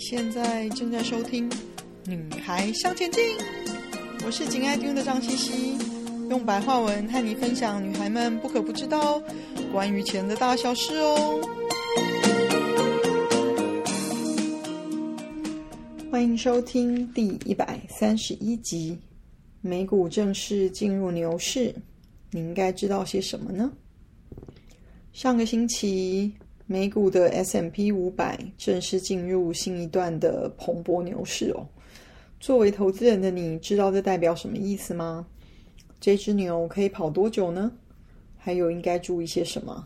现在正在收听《女孩向前进》，我是紧爱听的张茜茜，用白话文和你分享女孩们不可不知道关于钱的大小事哦。欢迎收听第一百三十一集，美股正式进入牛市，你应该知道些什么呢？上个星期。美股的 S M P 五百正式进入新一段的蓬勃牛市哦。作为投资人的你，知道这代表什么意思吗？这只牛可以跑多久呢？还有应该注意些什么？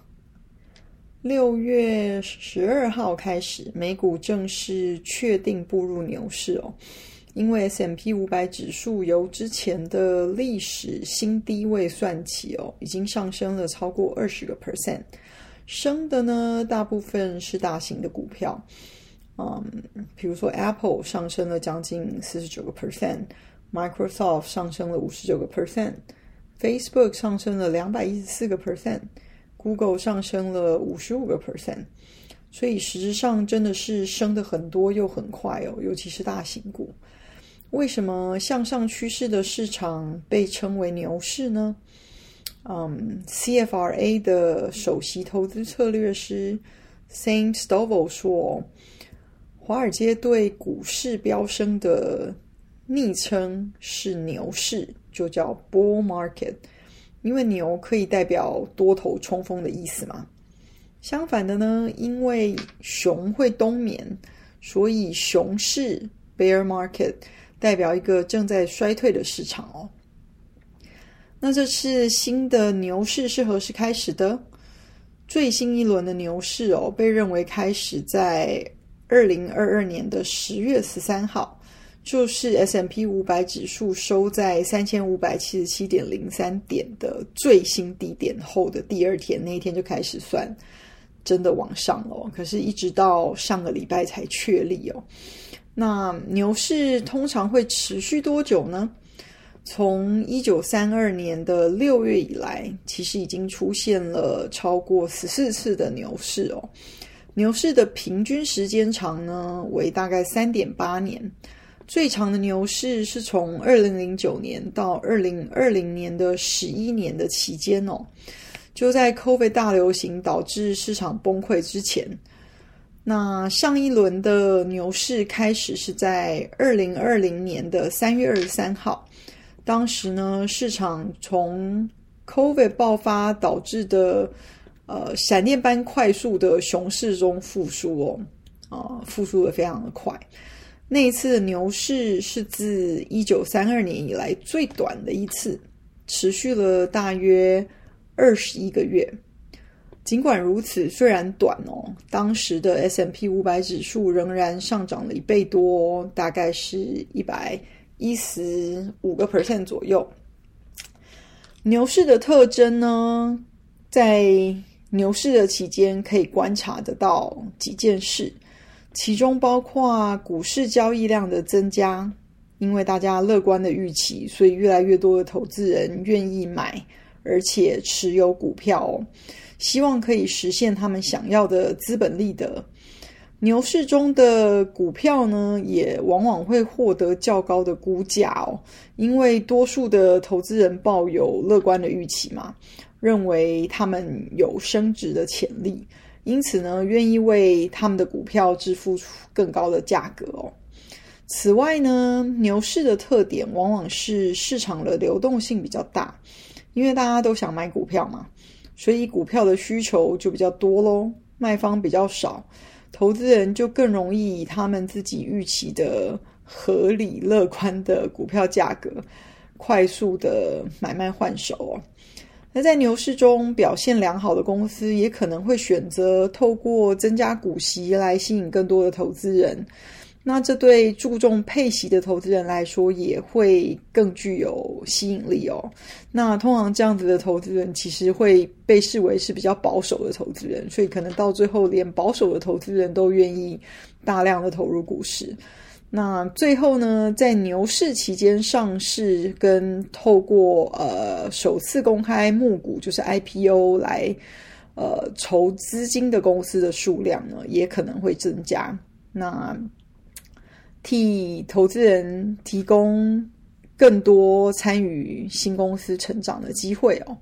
六月十二号开始，美股正式确定步入牛市哦。因为 S M P 五百指数由之前的历史新低位算起哦，已经上升了超过二十个 percent。升的呢，大部分是大型的股票，嗯，比如说 Apple 上升了将近四十九个 percent，Microsoft 上升了五十九个 percent，Facebook 上升了两百一十四个 percent，Google 上升了五十五个 percent，所以实质上真的是升的很多又很快哦，尤其是大型股。为什么向上趋势的市场被称为牛市呢？嗯、，CFRA 的首席投资策略师 Saint Stovall 说：“华尔街对股市飙升的昵称是牛市，就叫 Bull Market，因为牛可以代表多头冲锋的意思嘛。相反的呢，因为熊会冬眠，所以熊市 Bear Market 代表一个正在衰退的市场哦。”那这次新的牛市是何时开始的？最新一轮的牛市哦，被认为开始在二零二二年的十月十三号，就是 S M P 五百指数收在三千五百七十七点零三点的最新低点后的第二天，那一天就开始算，真的往上了。可是，一直到上个礼拜才确立哦。那牛市通常会持续多久呢？从一九三二年的六月以来，其实已经出现了超过十四次的牛市哦。牛市的平均时间长呢，为大概三点八年。最长的牛市是从二零零九年到二零二零年的十一年的期间哦。就在 COVID 大流行导致市场崩溃之前，那上一轮的牛市开始是在二零二零年的三月二十三号。当时呢，市场从 COVID 爆发导致的呃闪电般快速的熊市中复苏哦，啊、呃，复苏的非常的快。那一次的牛市是自一九三二年以来最短的一次，持续了大约二十一个月。尽管如此，虽然短哦，当时的 S M P 五百指数仍然上涨了一倍多，大概是一百。一十五个 percent 左右。牛市的特征呢，在牛市的期间可以观察得到几件事，其中包括股市交易量的增加，因为大家乐观的预期，所以越来越多的投资人愿意买，而且持有股票，希望可以实现他们想要的资本利得。牛市中的股票呢，也往往会获得较高的估价哦，因为多数的投资人抱有乐观的预期嘛，认为他们有升值的潜力，因此呢，愿意为他们的股票支付更高的价格哦。此外呢，牛市的特点往往是市场的流动性比较大，因为大家都想买股票嘛，所以股票的需求就比较多喽，卖方比较少。投资人就更容易以他们自己预期的合理乐观的股票价格，快速的买卖换手哦。那在牛市中表现良好的公司，也可能会选择透过增加股息来吸引更多的投资人。那这对注重配息的投资人来说，也会更具有吸引力哦。那通常这样子的投资人，其实会被视为是比较保守的投资人，所以可能到最后，连保守的投资人都愿意大量的投入股市。那最后呢，在牛市期间上市跟透过呃首次公开募股，就是 IPO 来呃筹资金的公司的数量呢，也可能会增加。那替投资人提供更多参与新公司成长的机会哦。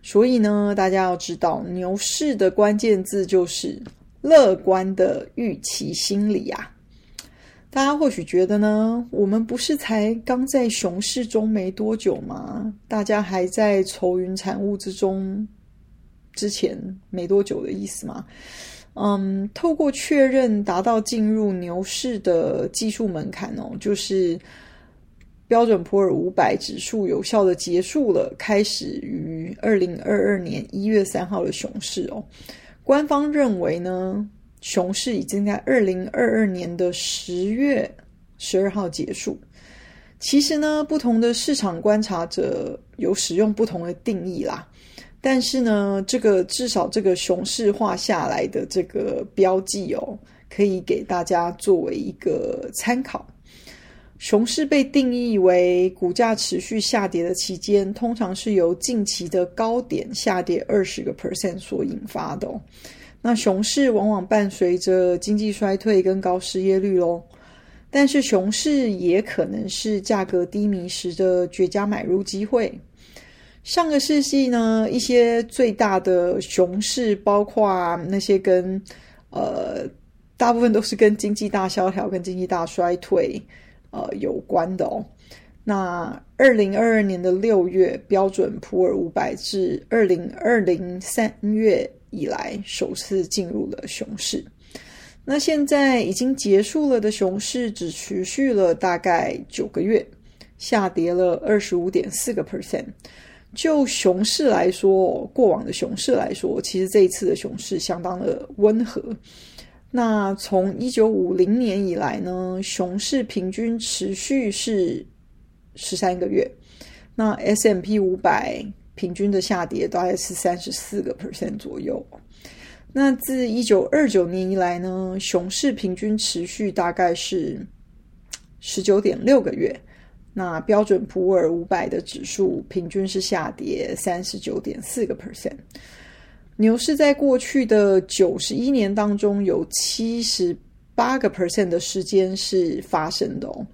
所以呢，大家要知道，牛市的关键字就是乐观的预期心理啊。大家或许觉得呢，我们不是才刚在熊市中没多久吗？大家还在愁云惨雾之中，之前没多久的意思吗？嗯，透过确认达到进入牛市的技术门槛哦，就是标准普尔五百指数有效的结束了，开始于二零二二年一月三号的熊市哦。官方认为呢。熊市已经在二零二二年的十月十二号结束。其实呢，不同的市场观察者有使用不同的定义啦。但是呢，这个至少这个熊市画下来的这个标记哦，可以给大家作为一个参考。熊市被定义为股价持续下跌的期间，通常是由近期的高点下跌二十个 percent 所引发的。那熊市往往伴随着经济衰退跟高失业率喽，但是熊市也可能是价格低迷时的绝佳买入机会。上个世纪呢，一些最大的熊市，包括那些跟呃，大部分都是跟经济大萧条跟经济大衰退呃有关的哦。那二零二二年的六月，标准普尔五百至二零二零三月。以来首次进入了熊市，那现在已经结束了的熊市只持续了大概九个月，下跌了二十五点四个 percent。就熊市来说，过往的熊市来说，其实这一次的熊市相当的温和。那从一九五零年以来呢，熊市平均持续是十三个月。那 S M P 五百。平均的下跌大概是三十四个 percent 左右。那自一九二九年以来呢，熊市平均持续大概是十九点六个月。那标准普尔五百的指数平均是下跌三十九点四个 percent。牛市在过去的九十一年当中，有七十八个 percent 的时间是发生的哦。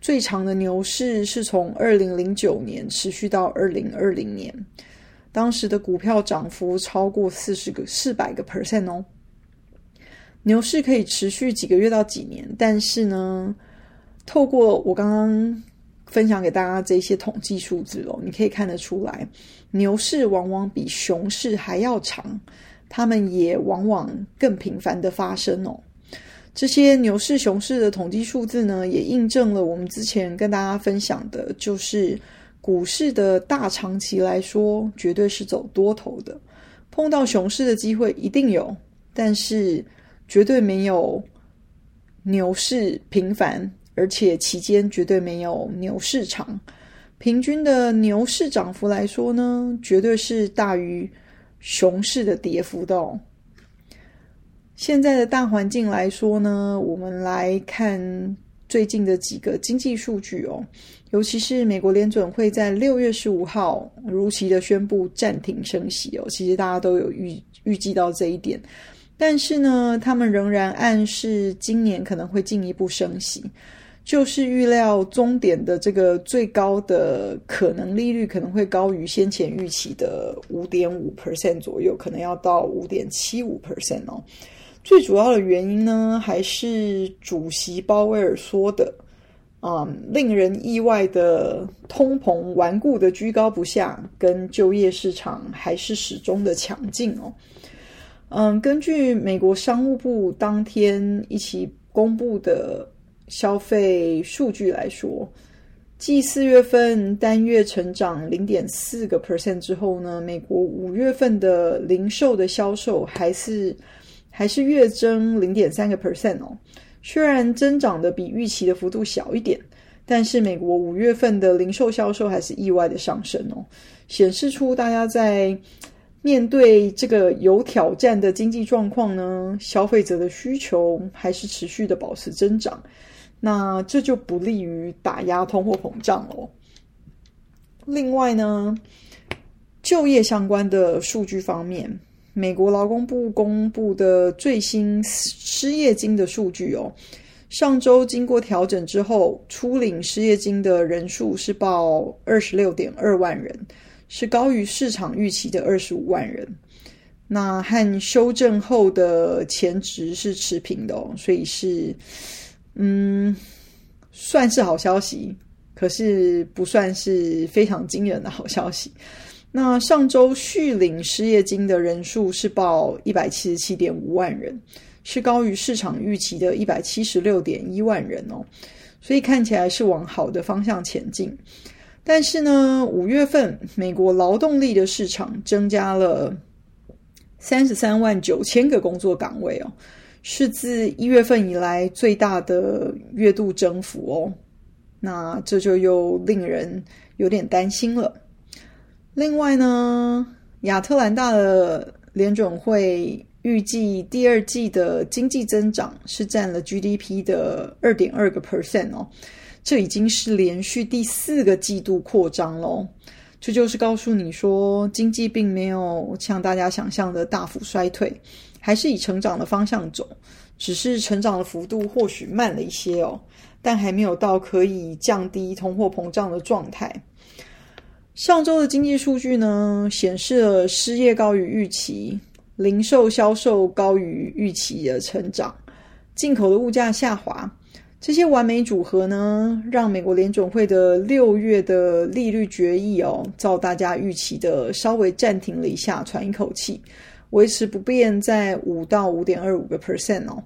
最长的牛市是从二零零九年持续到二零二零年，当时的股票涨幅超过四十个四百个 percent 哦。牛市可以持续几个月到几年，但是呢，透过我刚刚分享给大家这些统计数字哦，你可以看得出来，牛市往往比熊市还要长，它们也往往更频繁的发生哦。这些牛市、熊市的统计数字呢，也印证了我们之前跟大家分享的，就是股市的大长期来说，绝对是走多头的。碰到熊市的机会一定有，但是绝对没有牛市频繁，而且期间绝对没有牛市长。平均的牛市涨幅来说呢，绝对是大于熊市的跌幅的哦。现在的大环境来说呢，我们来看最近的几个经济数据哦，尤其是美国联准会在六月十五号如期的宣布暂停升息哦，其实大家都有预预计到这一点，但是呢，他们仍然暗示今年可能会进一步升息，就是预料终点的这个最高的可能利率可能会高于先前预期的五点五 percent 左右，可能要到五点七五 percent 哦。最主要的原因呢，还是主席鲍威尔说的，嗯，令人意外的通膨顽固的居高不下，跟就业市场还是始终的强劲哦。嗯，根据美国商务部当天一起公布的消费数据来说，继四月份单月成长零点四个 percent 之后呢，美国五月份的零售的销售还是。还是月增零点三个 percent 哦，虽然增长的比预期的幅度小一点，但是美国五月份的零售销售还是意外的上升哦，显示出大家在面对这个有挑战的经济状况呢，消费者的需求还是持续的保持增长，那这就不利于打压通货膨胀哦。另外呢，就业相关的数据方面。美国劳工部公布的最新失业金的数据哦，上周经过调整之后，初领失业金的人数是报二十六点二万人，是高于市场预期的二十五万人。那和修正后的前值是持平的哦，所以是嗯，算是好消息，可是不算是非常惊人的好消息。那上周续领失业金的人数是报一百七十七点五万人，是高于市场预期的一百七十六点一万人哦，所以看起来是往好的方向前进。但是呢，五月份美国劳动力的市场增加了三十三万九千个工作岗位哦，是自一月份以来最大的月度增幅哦。那这就又令人有点担心了。另外呢，亚特兰大的联准会预计第二季的经济增长是占了 GDP 的二点二个 percent 哦，这已经是连续第四个季度扩张喽。这就是告诉你说，经济并没有像大家想象的大幅衰退，还是以成长的方向走，只是成长的幅度或许慢了一些哦，但还没有到可以降低通货膨胀的状态。上周的经济数据呢，显示了失业高于预期，零售销售高于预期的成长，进口的物价下滑，这些完美组合呢，让美国联准会的六月的利率决议哦，照大家预期的稍微暂停了一下，喘一口气，维持不变在五到五点二五个 percent 哦。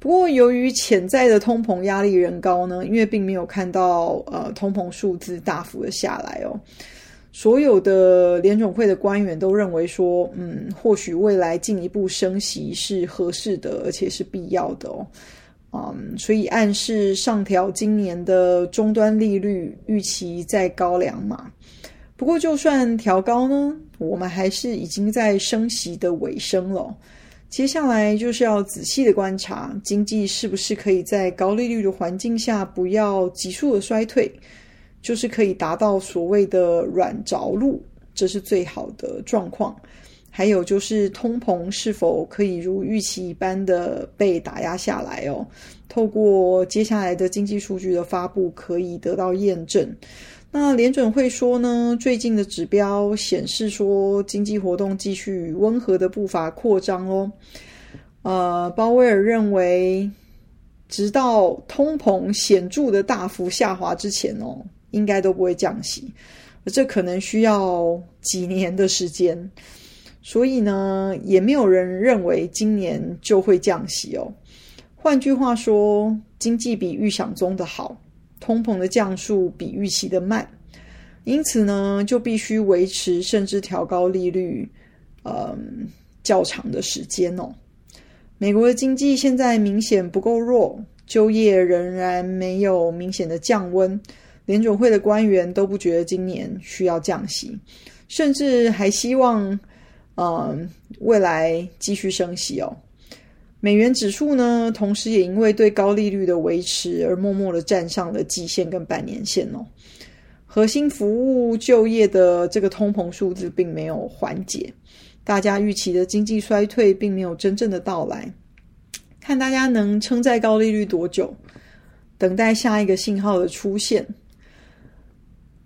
不过由于潜在的通膨压力仍高呢，因为并没有看到呃通膨数字大幅的下来哦。所有的联总会的官员都认为说，嗯，或许未来进一步升息是合适的，而且是必要的哦，嗯，所以暗示上调今年的终端利率预期再高两码。不过，就算调高呢，我们还是已经在升息的尾声了。接下来就是要仔细的观察经济是不是可以在高利率的环境下不要急速的衰退。就是可以达到所谓的软着陆，这是最好的状况。还有就是通膨是否可以如预期一般的被打压下来哦？透过接下来的经济数据的发布，可以得到验证。那联准会说呢，最近的指标显示说经济活动继续温和的步伐扩张哦。呃，鲍威尔认为，直到通膨显著的大幅下滑之前哦。应该都不会降息，这可能需要几年的时间，所以呢，也没有人认为今年就会降息哦。换句话说，经济比预想中的好，通膨的降速比预期的慢，因此呢，就必须维持甚至调高利率，嗯，较长的时间哦。美国的经济现在明显不够弱，就业仍然没有明显的降温。联准会的官员都不觉得今年需要降息，甚至还希望，嗯、未来继续升息哦。美元指数呢，同时也因为对高利率的维持而默默的站上了季线跟半年线哦。核心服务就业的这个通膨数字并没有缓解，大家预期的经济衰退并没有真正的到来。看大家能撑在高利率多久，等待下一个信号的出现。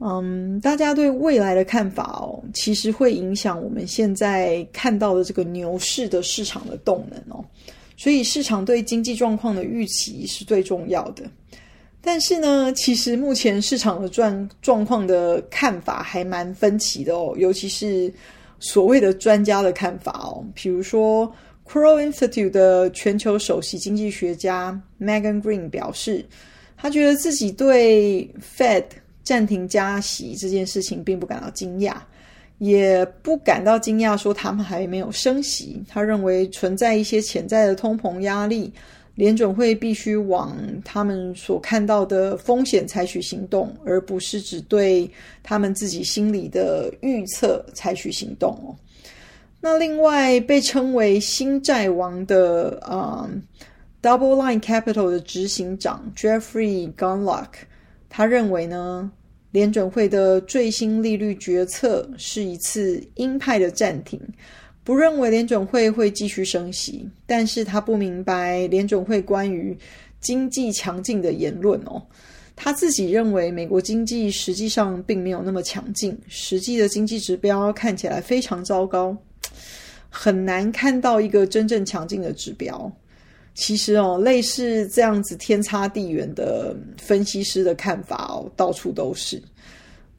嗯，大家对未来的看法哦，其实会影响我们现在看到的这个牛市的市场的动能哦。所以市场对经济状况的预期是最重要的。但是呢，其实目前市场的状状况的看法还蛮分歧的哦，尤其是所谓的专家的看法哦。比如说，Crow Institute 的全球首席经济学家 Megan Green 表示，他觉得自己对 Fed 暂停加息这件事情并不感到惊讶，也不感到惊讶，说他们还没有升息。他认为存在一些潜在的通膨压力，联准会必须往他们所看到的风险采取行动，而不是只对他们自己心里的预测采取行动哦。那另外被称为“新债王”的啊、嗯、，DoubleLine Capital 的执行长 Jeffrey Gunlock，。他认为呢，联准会的最新利率决策是一次鹰派的暂停，不认为联准会会继续升息，但是他不明白联准会关于经济强劲的言论哦。他自己认为美国经济实际上并没有那么强劲，实际的经济指标看起来非常糟糕，很难看到一个真正强劲的指标。其实哦，类似这样子天差地远的分析师的看法哦，到处都是。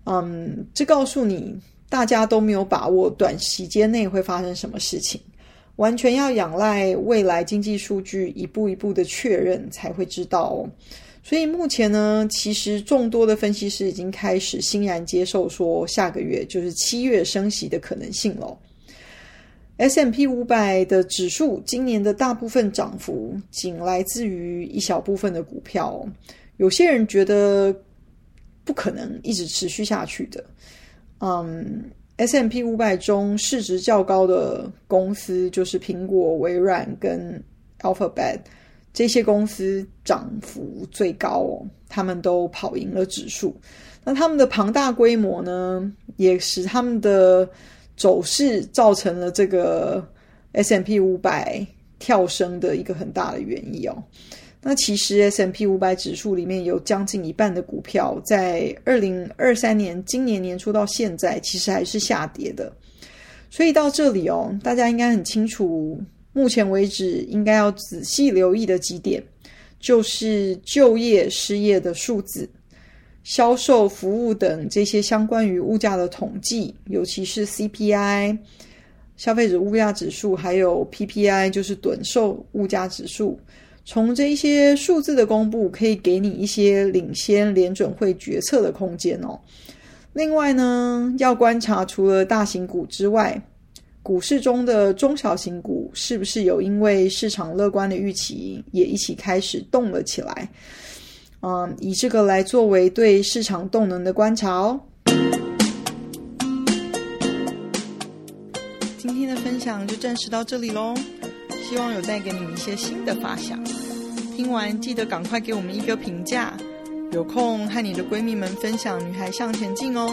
嗯，这告诉你。大家都没有把握短时间内会发生什么事情，完全要仰赖未来经济数据一步一步的确认才会知道哦。所以目前呢，其实众多的分析师已经开始欣然接受说下个月就是七月升息的可能性了。S M P 五百的指数今年的大部分涨幅仅来自于一小部分的股票，有些人觉得不可能一直持续下去的。嗯，S M P 五百中市值较高的公司就是苹果、微软跟 Alphabet 这些公司涨幅最高，他们都跑赢了指数。那他们的庞大规模呢，也使他们的走势造成了这个 S M P 五百跳升的一个很大的原因哦。那其实 S M P 五百指数里面有将近一半的股票，在二零二三年今年年初到现在，其实还是下跌的。所以到这里哦，大家应该很清楚，目前为止应该要仔细留意的几点，就是就业、失业的数字、销售、服务等这些相关于物价的统计，尤其是 CPI、消费者物价指数，还有 PPI，就是短售物价指数。从这一些数字的公布，可以给你一些领先联准会决策的空间哦。另外呢，要观察除了大型股之外，股市中的中小型股是不是有因为市场乐观的预期，也一起开始动了起来。嗯，以这个来作为对市场动能的观察哦。今天的分享就暂时到这里喽。希望有带给你们一些新的发想。听完记得赶快给我们一个评价，有空和你的闺蜜们分享《女孩向前进》哦。